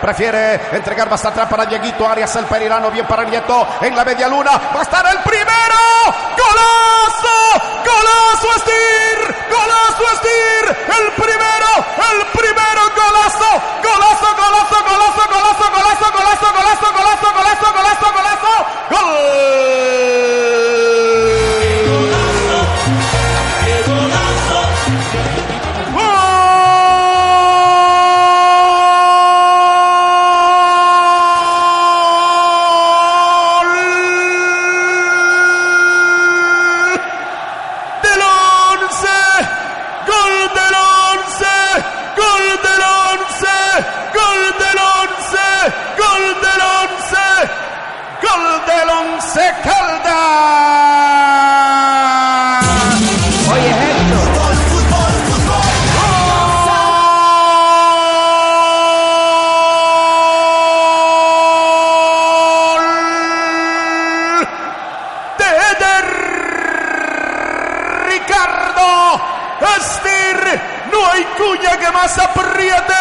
Prefiere entregar más atrás para Dieguito Arias, el perirano, bien para Nieto, en la media luna, va a estar el primero, golazo, golazo Estir, golazo Estir, el primero, once Caldas. Oye, Ricardo. No hay cuña que más apriete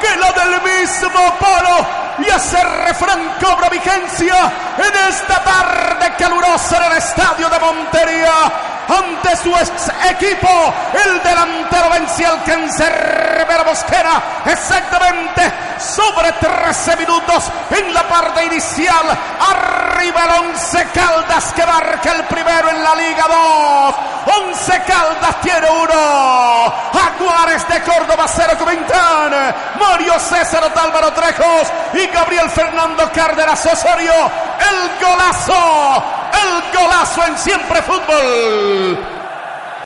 que la del mismo palo. Y ese refrán cobra vigencia en esta tarde calurosa en el estadio de Montería. Ante su ex equipo, el delantero vence al cancerbero Mosquera exactamente sobre 13 minutos en la parte inicial. Arriba el Once Caldas que marca el primero en la Liga 2. Once Caldas tiene uno. De Córdoba, cero Comentán. Mario César Otálvaro Trejos y Gabriel Fernando Cárdenas Osorio. El golazo. El golazo en siempre fútbol.